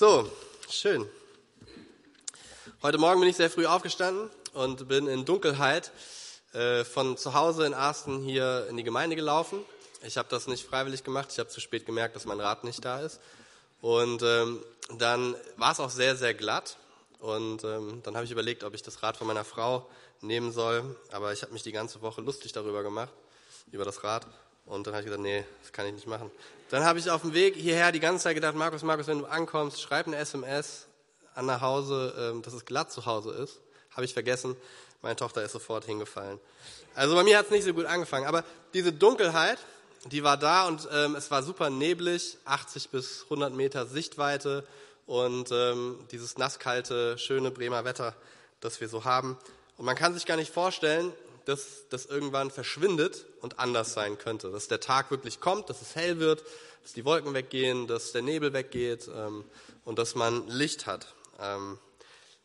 So, schön. Heute Morgen bin ich sehr früh aufgestanden und bin in Dunkelheit äh, von zu Hause in Arsten hier in die Gemeinde gelaufen. Ich habe das nicht freiwillig gemacht. Ich habe zu spät gemerkt, dass mein Rad nicht da ist. Und ähm, dann war es auch sehr, sehr glatt. Und ähm, dann habe ich überlegt, ob ich das Rad von meiner Frau nehmen soll. Aber ich habe mich die ganze Woche lustig darüber gemacht, über das Rad. Und dann habe ich gesagt, nee, das kann ich nicht machen. Dann habe ich auf dem Weg hierher die ganze Zeit gedacht, Markus, Markus, wenn du ankommst, schreib eine SMS an nach Hause, ähm, dass es glatt zu Hause ist. Habe ich vergessen. Meine Tochter ist sofort hingefallen. Also bei mir hat es nicht so gut angefangen. Aber diese Dunkelheit, die war da und ähm, es war super neblig, 80 bis 100 Meter Sichtweite und ähm, dieses nasskalte, schöne Bremer Wetter, das wir so haben. Und man kann sich gar nicht vorstellen, dass das irgendwann verschwindet und anders sein könnte. Dass der Tag wirklich kommt, dass es hell wird, dass die Wolken weggehen, dass der Nebel weggeht ähm, und dass man Licht hat. Ähm,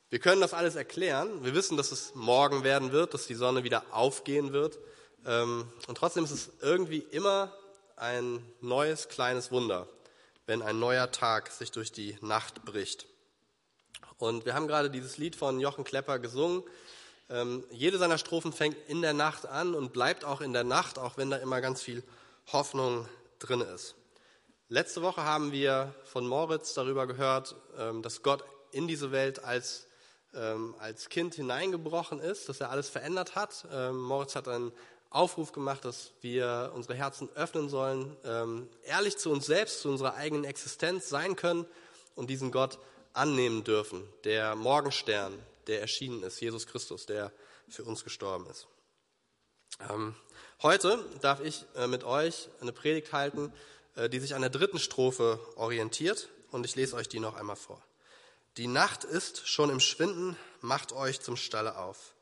wir können das alles erklären. Wir wissen, dass es morgen werden wird, dass die Sonne wieder aufgehen wird. Ähm, und trotzdem ist es irgendwie immer ein neues kleines Wunder, wenn ein neuer Tag sich durch die Nacht bricht. Und wir haben gerade dieses Lied von Jochen Klepper gesungen. Ähm, jede seiner Strophen fängt in der Nacht an und bleibt auch in der Nacht, auch wenn da immer ganz viel Hoffnung drin ist. Letzte Woche haben wir von Moritz darüber gehört, ähm, dass Gott in diese Welt als, ähm, als Kind hineingebrochen ist, dass er alles verändert hat. Ähm, Moritz hat einen Aufruf gemacht, dass wir unsere Herzen öffnen sollen, ähm, ehrlich zu uns selbst, zu unserer eigenen Existenz sein können und diesen Gott annehmen dürfen, der Morgenstern, der erschienen ist, Jesus Christus, der für uns gestorben ist. Ähm, heute darf ich äh, mit euch eine Predigt halten, äh, die sich an der dritten Strophe orientiert und ich lese euch die noch einmal vor. Die Nacht ist schon im Schwinden, macht euch zum Stalle auf.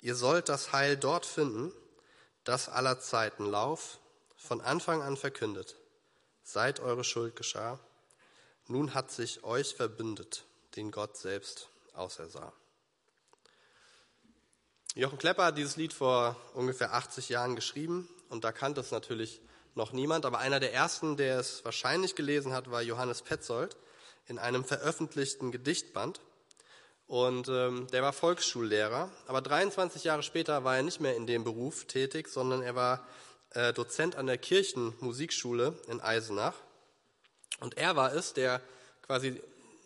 Ihr sollt das Heil dort finden, das aller Zeiten Lauf von Anfang an verkündet. Seit eure Schuld geschah, nun hat sich euch verbündet, den Gott selbst ausersah. Jochen Klepper hat dieses Lied vor ungefähr 80 Jahren geschrieben und da kannte es natürlich noch niemand, aber einer der ersten, der es wahrscheinlich gelesen hat, war Johannes Petzold in einem veröffentlichten Gedichtband. Und ähm, der war Volksschullehrer, aber 23 Jahre später war er nicht mehr in dem Beruf tätig, sondern er war äh, Dozent an der Kirchenmusikschule in Eisenach. Und er war es, der quasi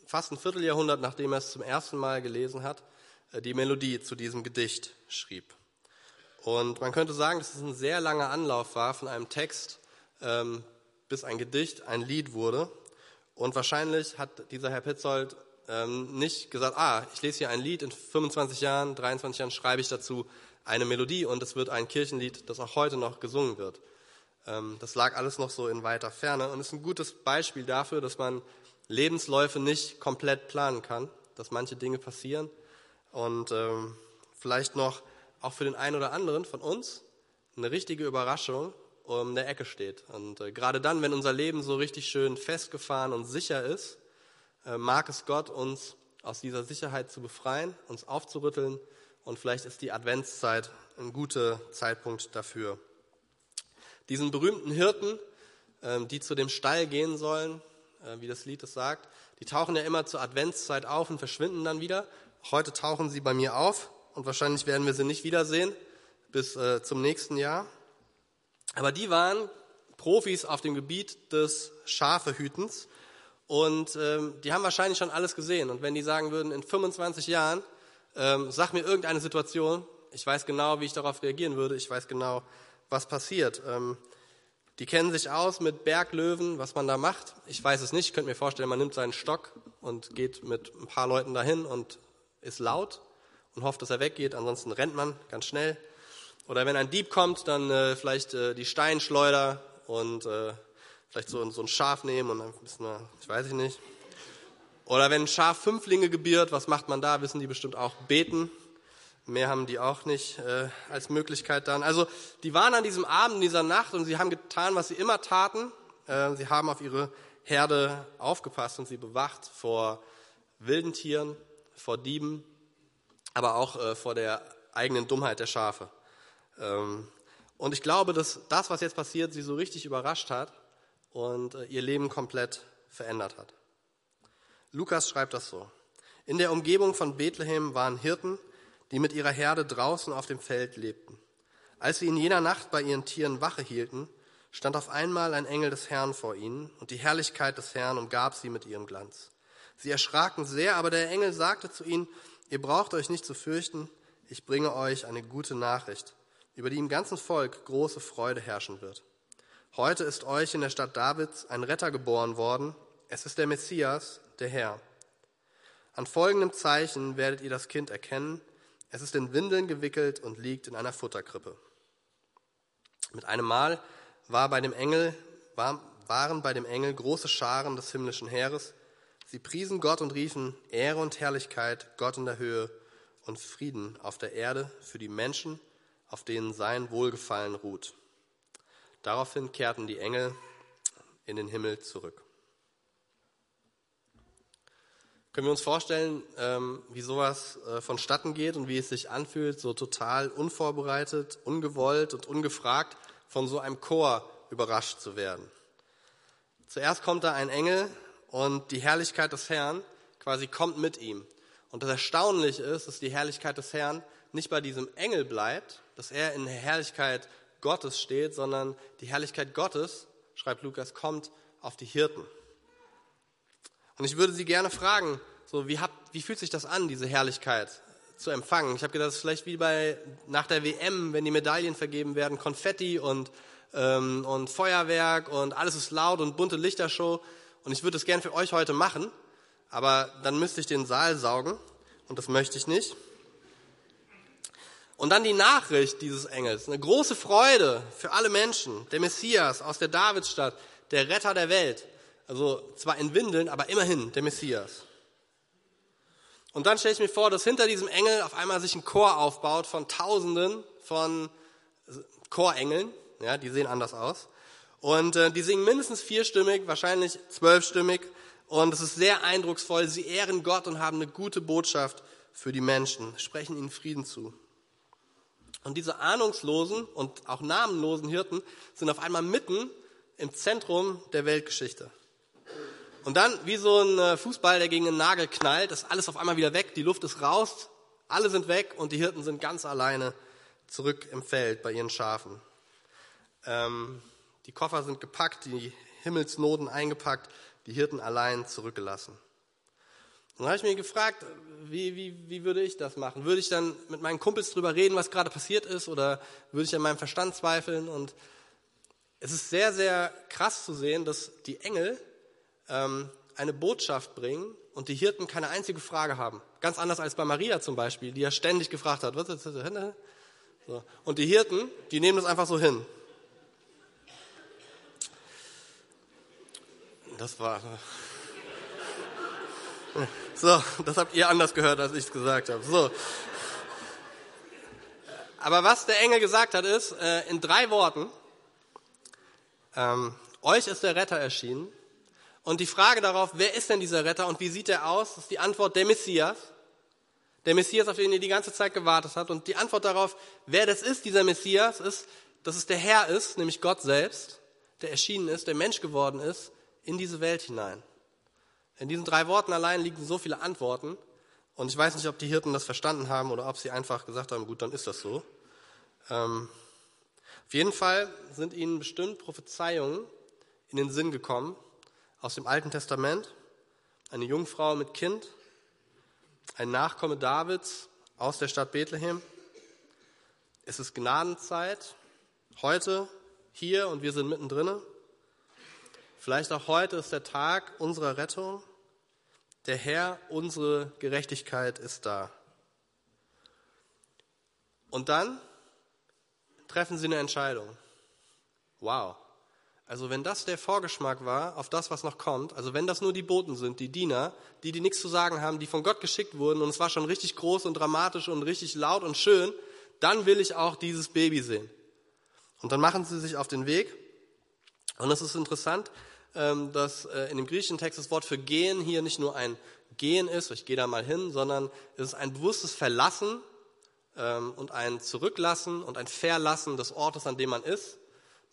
fast ein Vierteljahrhundert, nachdem er es zum ersten Mal gelesen hat, die Melodie zu diesem Gedicht schrieb. Und man könnte sagen, dass es ein sehr langer Anlauf war von einem Text, ähm, bis ein Gedicht ein Lied wurde. Und wahrscheinlich hat dieser Herr Petzold ähm, nicht gesagt, ah, ich lese hier ein Lied, in 25 Jahren, 23 Jahren schreibe ich dazu eine Melodie und es wird ein Kirchenlied, das auch heute noch gesungen wird. Ähm, das lag alles noch so in weiter Ferne und ist ein gutes Beispiel dafür, dass man Lebensläufe nicht komplett planen kann, dass manche Dinge passieren und ähm, vielleicht noch auch für den einen oder anderen von uns eine richtige Überraschung um der Ecke steht. Und äh, gerade dann, wenn unser Leben so richtig schön festgefahren und sicher ist, äh, mag es Gott, uns aus dieser Sicherheit zu befreien, uns aufzurütteln und vielleicht ist die Adventszeit ein guter Zeitpunkt dafür. Diesen berühmten Hirten, äh, die zu dem Stall gehen sollen, äh, wie das Lied es sagt, die tauchen ja immer zur Adventszeit auf und verschwinden dann wieder. Heute tauchen sie bei mir auf und wahrscheinlich werden wir sie nicht wiedersehen bis äh, zum nächsten Jahr. Aber die waren Profis auf dem Gebiet des Schafehütens und ähm, die haben wahrscheinlich schon alles gesehen. Und wenn die sagen würden, in 25 Jahren, ähm, sag mir irgendeine Situation, ich weiß genau, wie ich darauf reagieren würde, ich weiß genau, was passiert. Ähm, die kennen sich aus mit Berglöwen, was man da macht. Ich weiß es nicht. Ich könnte mir vorstellen, man nimmt seinen Stock und geht mit ein paar Leuten dahin und ist laut und hofft, dass er weggeht. Ansonsten rennt man ganz schnell. Oder wenn ein Dieb kommt, dann äh, vielleicht äh, die Steinschleuder und äh, vielleicht so, so ein Schaf nehmen und dann wissen wir, ich weiß ich nicht. Oder wenn ein Schaf Fünflinge gebiert, was macht man da? Wissen die bestimmt auch beten. Mehr haben die auch nicht äh, als Möglichkeit dann. Also die waren an diesem Abend, in dieser Nacht und sie haben getan, was sie immer taten. Äh, sie haben auf ihre Herde aufgepasst und sie bewacht vor wilden Tieren, vor Dieben aber auch äh, vor der eigenen Dummheit der Schafe. Ähm, und ich glaube, dass das, was jetzt passiert, sie so richtig überrascht hat und äh, ihr Leben komplett verändert hat. Lukas schreibt das so. In der Umgebung von Bethlehem waren Hirten, die mit ihrer Herde draußen auf dem Feld lebten. Als sie in jener Nacht bei ihren Tieren Wache hielten, stand auf einmal ein Engel des Herrn vor ihnen, und die Herrlichkeit des Herrn umgab sie mit ihrem Glanz. Sie erschraken sehr, aber der Engel sagte zu ihnen, ihr braucht euch nicht zu fürchten, ich bringe euch eine gute Nachricht, über die im ganzen Volk große Freude herrschen wird. Heute ist euch in der Stadt Davids ein Retter geboren worden, es ist der Messias, der Herr. An folgendem Zeichen werdet ihr das Kind erkennen, es ist in Windeln gewickelt und liegt in einer Futterkrippe. Mit einem Mal war bei dem Engel, war, waren bei dem Engel große Scharen des himmlischen Heeres. Sie priesen Gott und riefen Ehre und Herrlichkeit Gott in der Höhe und Frieden auf der Erde für die Menschen, auf denen sein Wohlgefallen ruht. Daraufhin kehrten die Engel in den Himmel zurück. Können wir uns vorstellen, ähm, wie sowas äh, vonstatten geht und wie es sich anfühlt, so total unvorbereitet, ungewollt und ungefragt von so einem Chor überrascht zu werden? Zuerst kommt da ein Engel und die Herrlichkeit des Herrn quasi kommt mit ihm. Und das Erstaunliche ist, dass die Herrlichkeit des Herrn nicht bei diesem Engel bleibt, dass er in der Herrlichkeit Gottes steht, sondern die Herrlichkeit Gottes, schreibt Lukas, kommt auf die Hirten. Und ich würde Sie gerne fragen, so wie, habt, wie fühlt sich das an, diese Herrlichkeit zu empfangen? Ich habe gedacht, das ist vielleicht wie bei nach der WM, wenn die Medaillen vergeben werden, Konfetti und, ähm, und Feuerwerk und alles ist laut und bunte Lichtershow. Und ich würde das gerne für euch heute machen, aber dann müsste ich den Saal saugen und das möchte ich nicht. Und dann die Nachricht dieses Engels, eine große Freude für alle Menschen, der Messias aus der Davidstadt, der Retter der Welt. Also zwar in Windeln, aber immerhin der Messias. Und dann stelle ich mir vor, dass hinter diesem Engel auf einmal sich ein Chor aufbaut von Tausenden von Chorengeln. Ja, die sehen anders aus. Und äh, die singen mindestens vierstimmig, wahrscheinlich zwölfstimmig. Und es ist sehr eindrucksvoll. Sie ehren Gott und haben eine gute Botschaft für die Menschen, sprechen ihnen Frieden zu. Und diese ahnungslosen und auch namenlosen Hirten sind auf einmal mitten im Zentrum der Weltgeschichte. Und dann, wie so ein äh, Fußball, der gegen einen Nagel knallt, ist alles auf einmal wieder weg, die Luft ist raus, alle sind weg und die Hirten sind ganz alleine zurück im Feld bei ihren Schafen. Ähm, die Koffer sind gepackt, die Himmelsnoten eingepackt, die Hirten allein zurückgelassen. Und dann habe ich mir gefragt, wie, wie, wie würde ich das machen? Würde ich dann mit meinen Kumpels drüber reden, was gerade passiert ist, oder würde ich an meinem Verstand zweifeln? Und es ist sehr, sehr krass zu sehen, dass die Engel ähm, eine Botschaft bringen und die Hirten keine einzige Frage haben. Ganz anders als bei Maria zum Beispiel, die ja ständig gefragt hat. So. Und die Hirten, die nehmen das einfach so hin. Das war. So, das habt ihr anders gehört, als ich es gesagt habe. So. Aber was der Engel gesagt hat, ist äh, in drei Worten: ähm, Euch ist der Retter erschienen, und die Frage darauf, wer ist denn dieser Retter und wie sieht er aus, ist die Antwort der Messias. Der Messias, auf den ihr die ganze Zeit gewartet habt. Und die Antwort darauf, wer das ist, dieser Messias, ist, dass es der Herr ist, nämlich Gott selbst, der erschienen ist, der Mensch geworden ist, in diese Welt hinein. In diesen drei Worten allein liegen so viele Antworten. Und ich weiß nicht, ob die Hirten das verstanden haben oder ob sie einfach gesagt haben, gut, dann ist das so. Ähm, auf jeden Fall sind ihnen bestimmt Prophezeiungen in den Sinn gekommen, aus dem Alten Testament, eine Jungfrau mit Kind, ein Nachkomme Davids aus der Stadt Bethlehem. Es ist Gnadenzeit, heute, hier und wir sind mittendrin. Vielleicht auch heute ist der Tag unserer Rettung. Der Herr, unsere Gerechtigkeit ist da. Und dann treffen sie eine Entscheidung. Wow. Also wenn das der Vorgeschmack war auf das, was noch kommt, also wenn das nur die Boten sind, die Diener, die, die nichts zu sagen haben, die von Gott geschickt wurden und es war schon richtig groß und dramatisch und richtig laut und schön, dann will ich auch dieses Baby sehen. Und dann machen sie sich auf den Weg. Und es ist interessant, dass äh, in dem griechischen Text das Wort für gehen hier nicht nur ein Gehen ist, ich gehe da mal hin, sondern es ist ein bewusstes Verlassen ähm, und ein Zurücklassen und ein Verlassen des Ortes, an dem man ist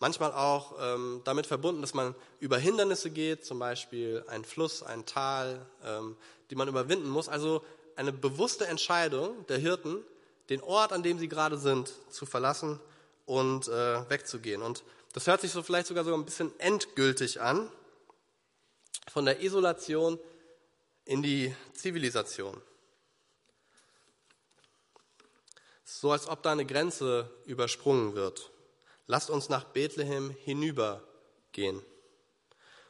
Manchmal auch ähm, damit verbunden, dass man über Hindernisse geht, zum Beispiel ein Fluss, ein Tal, ähm, die man überwinden muss. Also eine bewusste Entscheidung der Hirten, den Ort, an dem sie gerade sind, zu verlassen und äh, wegzugehen. Und das hört sich so vielleicht sogar so ein bisschen endgültig an, von der Isolation in die Zivilisation. So als ob da eine Grenze übersprungen wird. Lasst uns nach Bethlehem hinübergehen.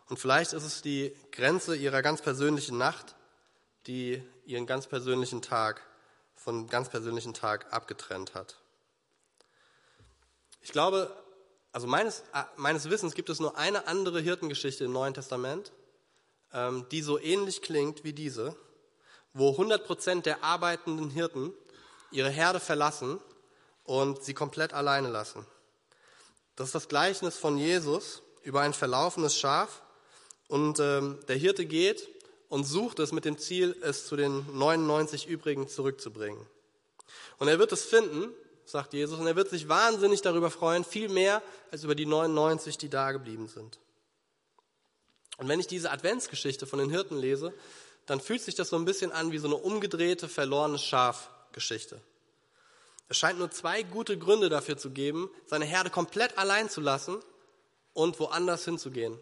Und vielleicht ist es die Grenze ihrer ganz persönlichen Nacht, die ihren ganz persönlichen Tag von ganz persönlichen Tag abgetrennt hat. Ich glaube, also meines, äh, meines Wissens gibt es nur eine andere Hirtengeschichte im Neuen Testament, ähm, die so ähnlich klingt wie diese, wo 100 Prozent der arbeitenden Hirten ihre Herde verlassen und sie komplett alleine lassen. Das ist das Gleichnis von Jesus über ein verlaufenes Schaf und ähm, der Hirte geht und sucht es mit dem Ziel, es zu den 99 übrigen zurückzubringen. Und er wird es finden, sagt Jesus, und er wird sich wahnsinnig darüber freuen, viel mehr als über die 99, die da geblieben sind. Und wenn ich diese Adventsgeschichte von den Hirten lese, dann fühlt sich das so ein bisschen an wie so eine umgedrehte, verlorene Schafgeschichte. Es scheint nur zwei gute Gründe dafür zu geben, seine Herde komplett allein zu lassen und woanders hinzugehen.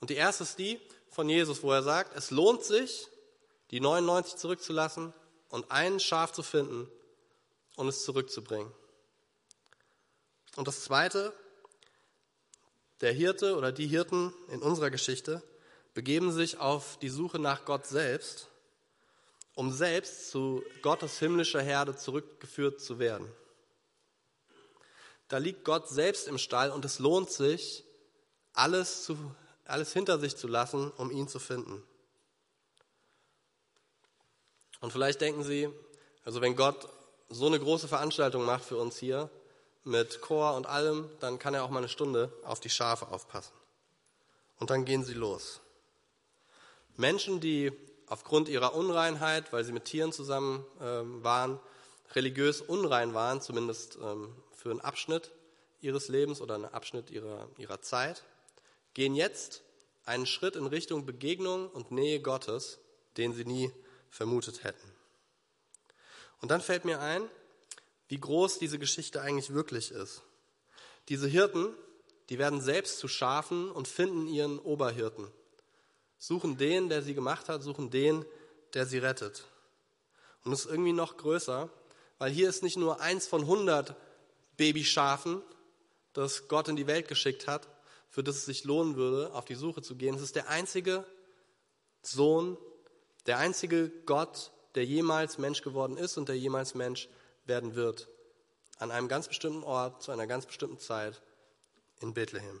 Und die erste ist die von Jesus, wo er sagt, es lohnt sich, die 99 zurückzulassen und ein Schaf zu finden und es zurückzubringen. Und das zweite, der Hirte oder die Hirten in unserer Geschichte begeben sich auf die Suche nach Gott selbst um selbst zu Gottes himmlischer Herde zurückgeführt zu werden. Da liegt Gott selbst im Stall und es lohnt sich, alles, zu, alles hinter sich zu lassen, um ihn zu finden. Und vielleicht denken Sie, also wenn Gott so eine große Veranstaltung macht für uns hier, mit Chor und allem, dann kann er auch mal eine Stunde auf die Schafe aufpassen. Und dann gehen sie los. Menschen, die aufgrund ihrer Unreinheit, weil sie mit Tieren zusammen ähm, waren, religiös unrein waren, zumindest ähm, für einen Abschnitt ihres Lebens oder einen Abschnitt ihrer, ihrer Zeit, gehen jetzt einen Schritt in Richtung Begegnung und Nähe Gottes, den sie nie vermutet hätten. Und dann fällt mir ein, wie groß diese Geschichte eigentlich wirklich ist. Diese Hirten, die werden selbst zu Schafen und finden ihren Oberhirten suchen den, der sie gemacht hat, suchen den, der sie rettet. Und es ist irgendwie noch größer, weil hier ist nicht nur eins von hundert Babyschafen, das Gott in die Welt geschickt hat, für das es sich lohnen würde, auf die Suche zu gehen. Es ist der einzige Sohn, der einzige Gott, der jemals Mensch geworden ist und der jemals Mensch werden wird. An einem ganz bestimmten Ort, zu einer ganz bestimmten Zeit in Bethlehem.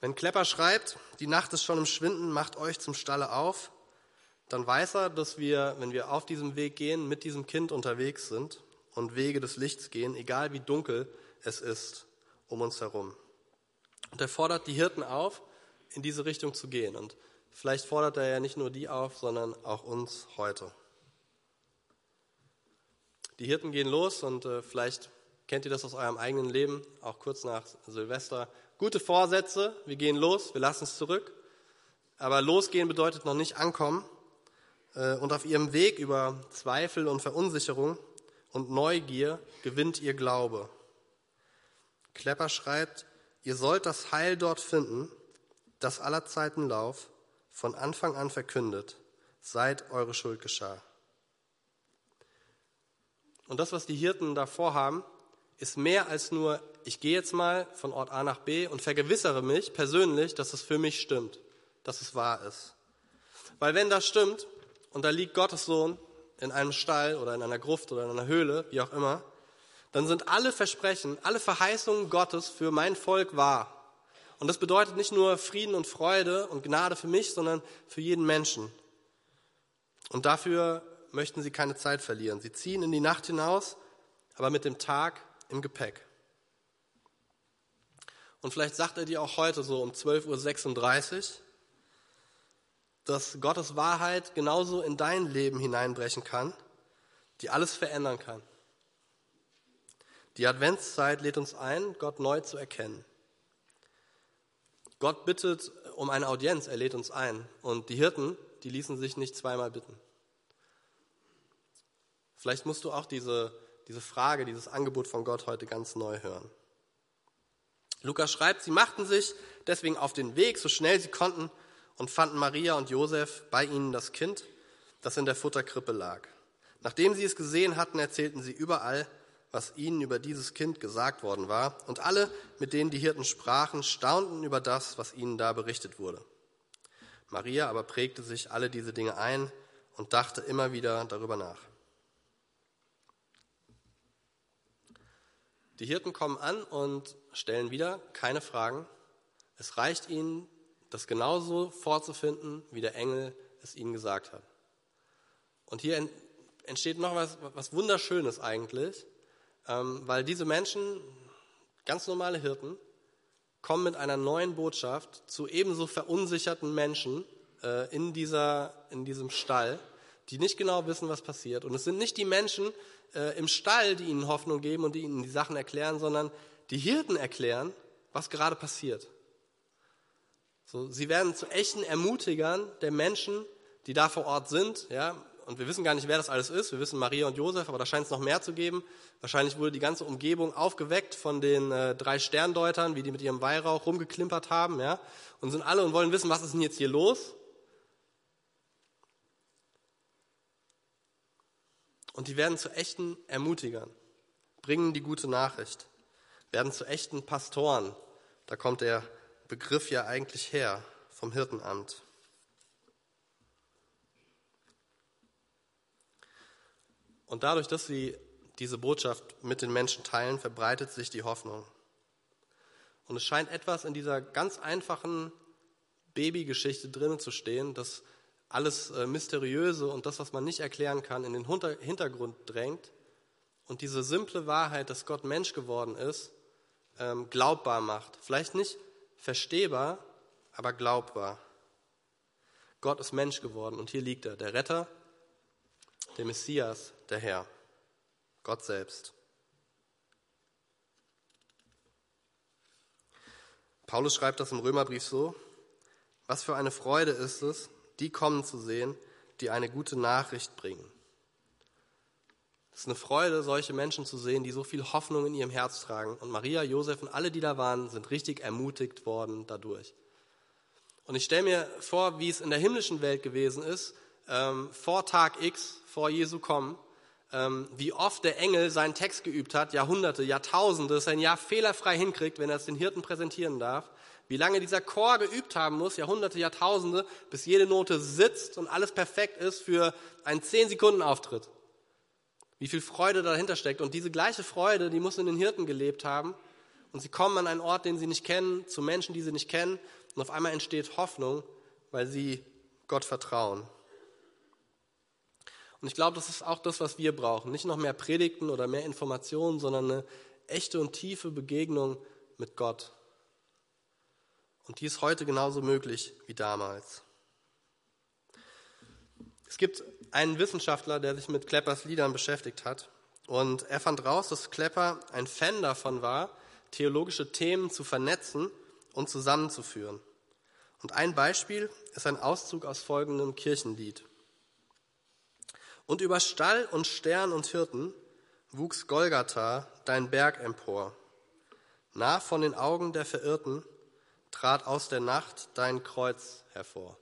Wenn Klepper schreibt, die Nacht ist schon im Schwinden, macht euch zum Stalle auf, dann weiß er, dass wir, wenn wir auf diesem Weg gehen, mit diesem Kind unterwegs sind und Wege des Lichts gehen, egal wie dunkel es ist um uns herum. Und er fordert die Hirten auf, in diese Richtung zu gehen. Und vielleicht fordert er ja nicht nur die auf, sondern auch uns heute. Die Hirten gehen los und äh, vielleicht kennt ihr das aus eurem eigenen Leben, auch kurz nach Silvester gute Vorsätze, wir gehen los, wir lassen es zurück. Aber losgehen bedeutet noch nicht ankommen. Äh, und auf ihrem Weg über Zweifel und Verunsicherung und Neugier gewinnt ihr Glaube. Klepper schreibt, ihr sollt das Heil dort finden, das aller Zeiten Lauf von Anfang an verkündet, seit eure Schuld geschah. Und das, was die Hirten da vorhaben, ist mehr als nur, ich gehe jetzt mal von Ort A nach B und vergewissere mich persönlich, dass es für mich stimmt, dass es wahr ist. Weil wenn das stimmt und da liegt Gottes Sohn in einem Stall oder in einer Gruft oder in einer Höhle, wie auch immer, dann sind alle Versprechen, alle Verheißungen Gottes für mein Volk wahr. Und das bedeutet nicht nur Frieden und Freude und Gnade für mich, sondern für jeden Menschen. Und dafür möchten sie keine Zeit verlieren. Sie ziehen in die Nacht hinaus, aber mit dem Tag im Gepäck. Und vielleicht sagt er dir auch heute so um 12.36 Uhr, dass Gottes Wahrheit genauso in dein Leben hineinbrechen kann, die alles verändern kann. Die Adventszeit lädt uns ein, Gott neu zu erkennen. Gott bittet um eine Audienz, er lädt uns ein. Und die Hirten, die ließen sich nicht zweimal bitten. Vielleicht musst du auch diese, diese Frage, dieses Angebot von Gott heute ganz neu hören. Lukas schreibt, sie machten sich deswegen auf den Weg, so schnell sie konnten, und fanden Maria und Josef bei ihnen das Kind, das in der Futterkrippe lag. Nachdem sie es gesehen hatten, erzählten sie überall, was ihnen über dieses Kind gesagt worden war, und alle, mit denen die Hirten sprachen, staunten über das, was ihnen da berichtet wurde. Maria aber prägte sich alle diese Dinge ein und dachte immer wieder darüber nach. Die Hirten kommen an und stellen wieder keine Fragen. Es reicht ihnen, das genauso vorzufinden, wie der Engel es ihnen gesagt hat. Und hier entsteht noch was, was Wunderschönes eigentlich, weil diese Menschen, ganz normale Hirten, kommen mit einer neuen Botschaft zu ebenso verunsicherten Menschen äh, in, dieser, in diesem Stall, die nicht genau wissen, was passiert. Und es sind nicht die Menschen äh, im Stall, die ihnen Hoffnung geben und die ihnen die Sachen erklären, sondern die Hirten erklären, was gerade passiert. So, sie werden zu echten Ermutigern der Menschen, die da vor Ort sind. Ja, und wir wissen gar nicht, wer das alles ist. Wir wissen Maria und Josef, aber da scheint es noch mehr zu geben. Wahrscheinlich wurde die ganze Umgebung aufgeweckt von den äh, drei Sterndeutern, wie die mit ihrem Weihrauch rumgeklimpert haben, ja, und sind alle und wollen wissen, was ist denn jetzt hier los? Und die werden zu echten Ermutigern, bringen die gute Nachricht, werden zu echten Pastoren. Da kommt der Begriff ja eigentlich her vom Hirtenamt. Und dadurch, dass sie diese Botschaft mit den Menschen teilen, verbreitet sich die Hoffnung. Und es scheint etwas in dieser ganz einfachen Babygeschichte drinnen zu stehen, dass alles äh, Mysteriöse und das, was man nicht erklären kann, in den Hintergrund drängt und diese simple Wahrheit, dass Gott Mensch geworden ist, ähm, glaubbar macht. Vielleicht nicht verstehbar, aber glaubbar. Gott ist Mensch geworden und hier liegt er, der Retter, der Messias, der Herr, Gott selbst. Paulus schreibt das im Römerbrief so, was für eine Freude ist es, die kommen zu sehen, die eine gute Nachricht bringen. Es ist eine Freude, solche Menschen zu sehen, die so viel Hoffnung in ihrem Herz tragen. Und Maria, Josef und alle, die da waren, sind richtig ermutigt worden dadurch. Und ich stelle mir vor, wie es in der himmlischen Welt gewesen ist, ähm, vor Tag X, vor Jesu kommen, ähm, wie oft der Engel seinen Text geübt hat, Jahrhunderte, Jahrtausende, dass er ein Jahr fehlerfrei hinkriegt, wenn er es den Hirten präsentieren darf. Wie lange dieser Chor geübt haben muss, Jahrhunderte, Jahrtausende, bis jede Note sitzt und alles perfekt ist für einen 10-Sekunden-Auftritt. Wie viel Freude dahinter steckt. Und diese gleiche Freude, die muss in den Hirten gelebt haben. Und sie kommen an einen Ort, den sie nicht kennen, zu Menschen, die sie nicht kennen. Und auf einmal entsteht Hoffnung, weil sie Gott vertrauen. Und ich glaube, das ist auch das, was wir brauchen. Nicht noch mehr Predigten oder mehr Informationen, sondern eine echte und tiefe Begegnung mit Gott. Und die ist heute genauso möglich wie damals. Es gibt einen Wissenschaftler, der sich mit Kleppers Liedern beschäftigt hat. Und er fand raus, dass Klepper ein Fan davon war, theologische Themen zu vernetzen und zusammenzuführen. Und ein Beispiel ist ein Auszug aus folgendem Kirchenlied. Und über Stall und Stern und Hirten wuchs Golgatha, dein Berg empor. Nah von den Augen der Verirrten trat aus der Nacht dein Kreuz hervor.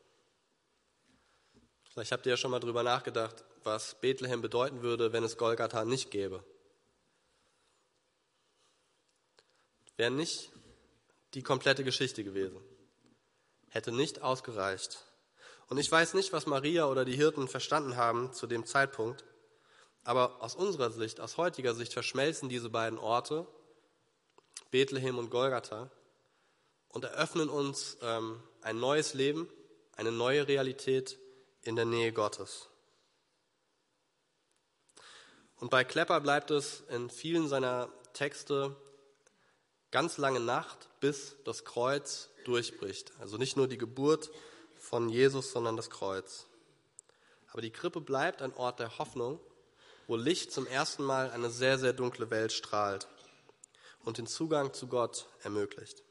Vielleicht habt ihr ja schon mal drüber nachgedacht, was Bethlehem bedeuten würde, wenn es Golgatha nicht gäbe. Wäre nicht die komplette Geschichte gewesen. Hätte nicht ausgereicht. Und ich weiß nicht, was Maria oder die Hirten verstanden haben zu dem Zeitpunkt, aber aus unserer Sicht, aus heutiger Sicht verschmelzen diese beiden Orte, Bethlehem und Golgatha, und eröffnen uns ähm, ein neues Leben, eine neue Realität in der Nähe Gottes. Und bei Klepper bleibt es in vielen seiner Texte ganz lange Nacht, bis das Kreuz durchbricht. Also nicht nur die Geburt, von Jesus, sondern das Kreuz. Aber die Krippe bleibt ein Ort der Hoffnung, wo Licht zum ersten Mal eine sehr, sehr dunkle Welt strahlt. und den Zugang zu Gott ermöglicht.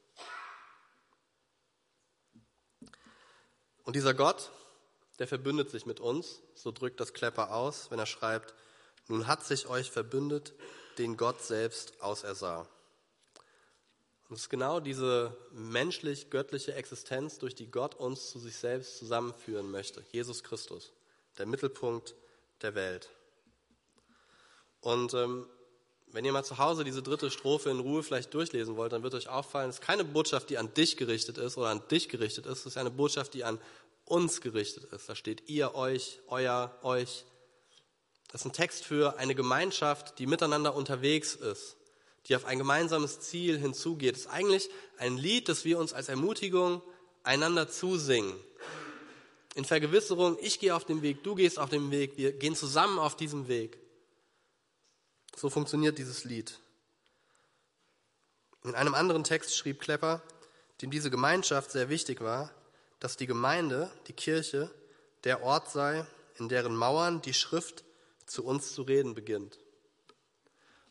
Und dieser Gott, der verbündet sich mit uns, so drückt das Klepper aus, wenn er schreibt, nun hat sich euch verbündet, den Gott selbst ausersah. Und es ist genau diese menschlich-göttliche Existenz, durch die Gott uns zu sich selbst zusammenführen möchte. Jesus Christus, der Mittelpunkt der Welt. Und ähm, wenn ihr mal zu Hause diese dritte Strophe in Ruhe vielleicht durchlesen wollt, dann wird euch auffallen, es ist keine Botschaft, die an dich gerichtet ist oder an dich gerichtet ist, es ist eine Botschaft, die an uns gerichtet ist. Da steht ihr, euch, euer, euch. Das ist ein Text für eine Gemeinschaft, die miteinander unterwegs ist die auf ein gemeinsames Ziel hinzugeht. ist eigentlich ein Lied, das wir uns als Ermutigung einander zusingen. In Vergewisserung, ich gehe auf den Weg, du gehst auf den Weg, wir gehen zusammen auf diesem Weg. So funktioniert dieses Lied. In einem anderen Text schrieb Klepper, dem diese Gemeinschaft sehr wichtig war, dass die Gemeinde, die Kirche, der Ort sei, in deren Mauern die Schrift zu uns zu reden beginnt.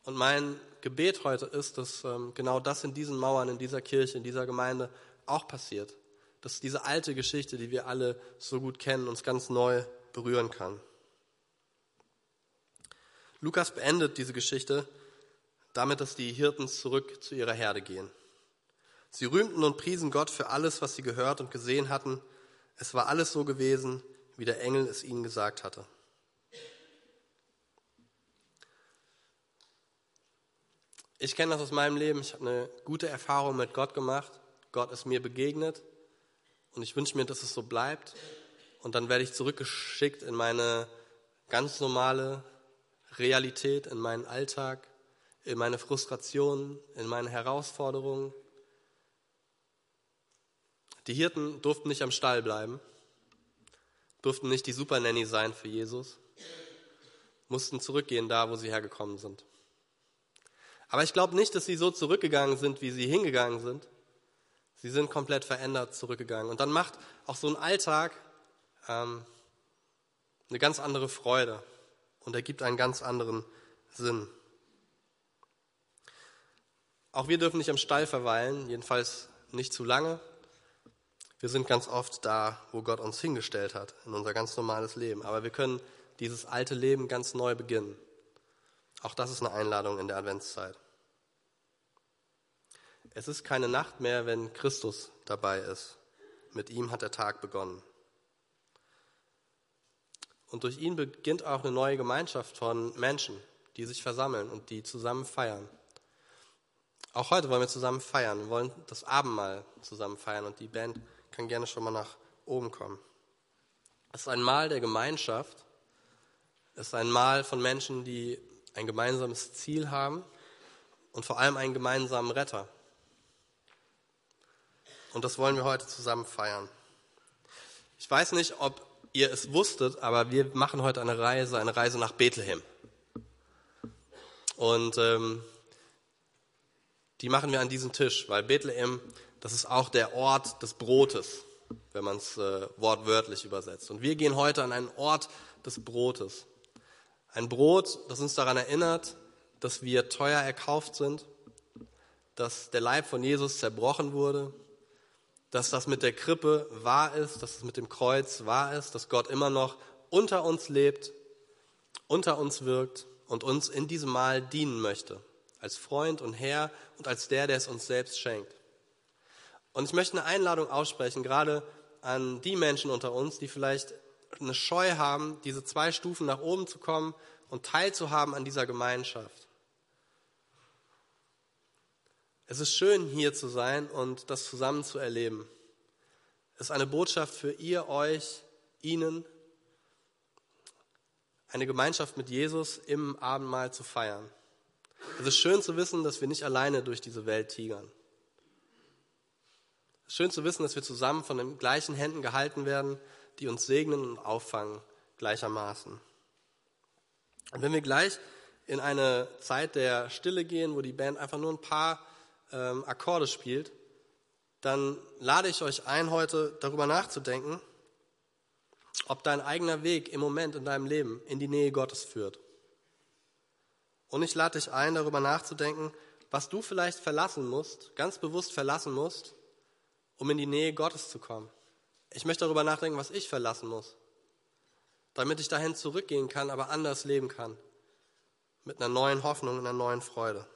Und mein Gebet heute ist, dass ähm, genau das in diesen Mauern, in dieser Kirche, in dieser Gemeinde auch passiert. Dass diese alte Geschichte, die wir alle so gut kennen, uns ganz neu berühren kann. Lukas beendet diese Geschichte damit, dass die Hirten zurück zu ihrer Herde gehen. Sie rühmten und priesen Gott für alles, was sie gehört und gesehen hatten. Es war alles so gewesen, wie der Engel es ihnen gesagt hatte. Ich kenne das aus meinem Leben. Ich habe eine gute Erfahrung mit Gott gemacht. Gott ist mir begegnet und ich wünsche mir, dass es so bleibt. Und dann werde ich zurückgeschickt in meine ganz normale Realität, in meinen Alltag, in meine Frustrationen, in meine Herausforderungen. Die Hirten durften nicht am Stall bleiben, durften nicht die Supernanny sein für Jesus, mussten zurückgehen da, wo sie hergekommen sind. Aber ich glaube nicht, dass sie so zurückgegangen sind, wie sie hingegangen sind. Sie sind komplett verändert zurückgegangen. Und dann macht auch so ein Alltag ähm, eine ganz andere Freude und ergibt einen ganz anderen Sinn. Auch wir dürfen nicht am Stall verweilen, jedenfalls nicht zu lange. Wir sind ganz oft da, wo Gott uns hingestellt hat, in unser ganz normales Leben. Aber wir können dieses alte Leben ganz neu beginnen. Auch das ist eine Einladung in der Adventszeit. Es ist keine Nacht mehr, wenn Christus dabei ist. Mit ihm hat der Tag begonnen. Und durch ihn beginnt auch eine neue Gemeinschaft von Menschen, die sich versammeln und die zusammen feiern. Auch heute wollen wir zusammen feiern. Wir wollen das Abendmahl zusammen feiern und die Band kann gerne schon mal nach oben kommen. Es ist ein Mahl der Gemeinschaft. Es ist ein Mahl von Menschen, die ein gemeinsames Ziel haben und vor allem einen gemeinsamen Retter. Und das wollen wir heute zusammen feiern. Ich weiß nicht, ob ihr es wusstet, aber wir machen heute eine Reise, eine Reise nach Bethlehem. Und ähm, die machen wir an diesem Tisch, weil Bethlehem, das ist auch der Ort des Brotes, wenn man es äh, wortwörtlich übersetzt. Und wir gehen heute an einen Ort des Brotes. Ein Brot, das uns daran erinnert, dass wir teuer erkauft sind, dass der Leib von Jesus zerbrochen wurde, dass das mit der Krippe wahr ist, dass es mit dem Kreuz wahr ist, dass Gott immer noch unter uns lebt, unter uns wirkt und uns in diesem Mahl dienen möchte, als Freund und Herr und als der, der es uns selbst schenkt. Und ich möchte eine Einladung aussprechen, gerade an die Menschen unter uns, die vielleicht eine Scheu haben, diese zwei Stufen nach oben zu kommen und teilzuhaben an dieser Gemeinschaft. Es ist schön, hier zu sein und das zusammen zu erleben. Es ist eine Botschaft für ihr, euch, ihnen, eine Gemeinschaft mit Jesus im Abendmahl zu feiern. Es ist schön zu wissen, dass wir nicht alleine durch diese Welt tigern. Es ist schön zu wissen, dass wir zusammen von den gleichen Händen gehalten werden, die uns segnen und auffangen gleichermaßen. Und wenn wir gleich in eine Zeit der Stille gehen, wo die Band einfach nur ein paar ähm, Akkorde spielt, dann lade ich euch ein, heute darüber nachzudenken, ob dein eigener Weg im Moment in deinem Leben in die Nähe Gottes führt. Und ich lade dich ein, darüber nachzudenken, was du vielleicht verlassen musst, ganz bewusst verlassen musst, um in die Nähe Gottes zu kommen. Ich möchte darüber nachdenken, was ich verlassen muss, damit ich dahin zurückgehen kann, aber anders leben kann, mit einer neuen Hoffnung, einer neuen Freude.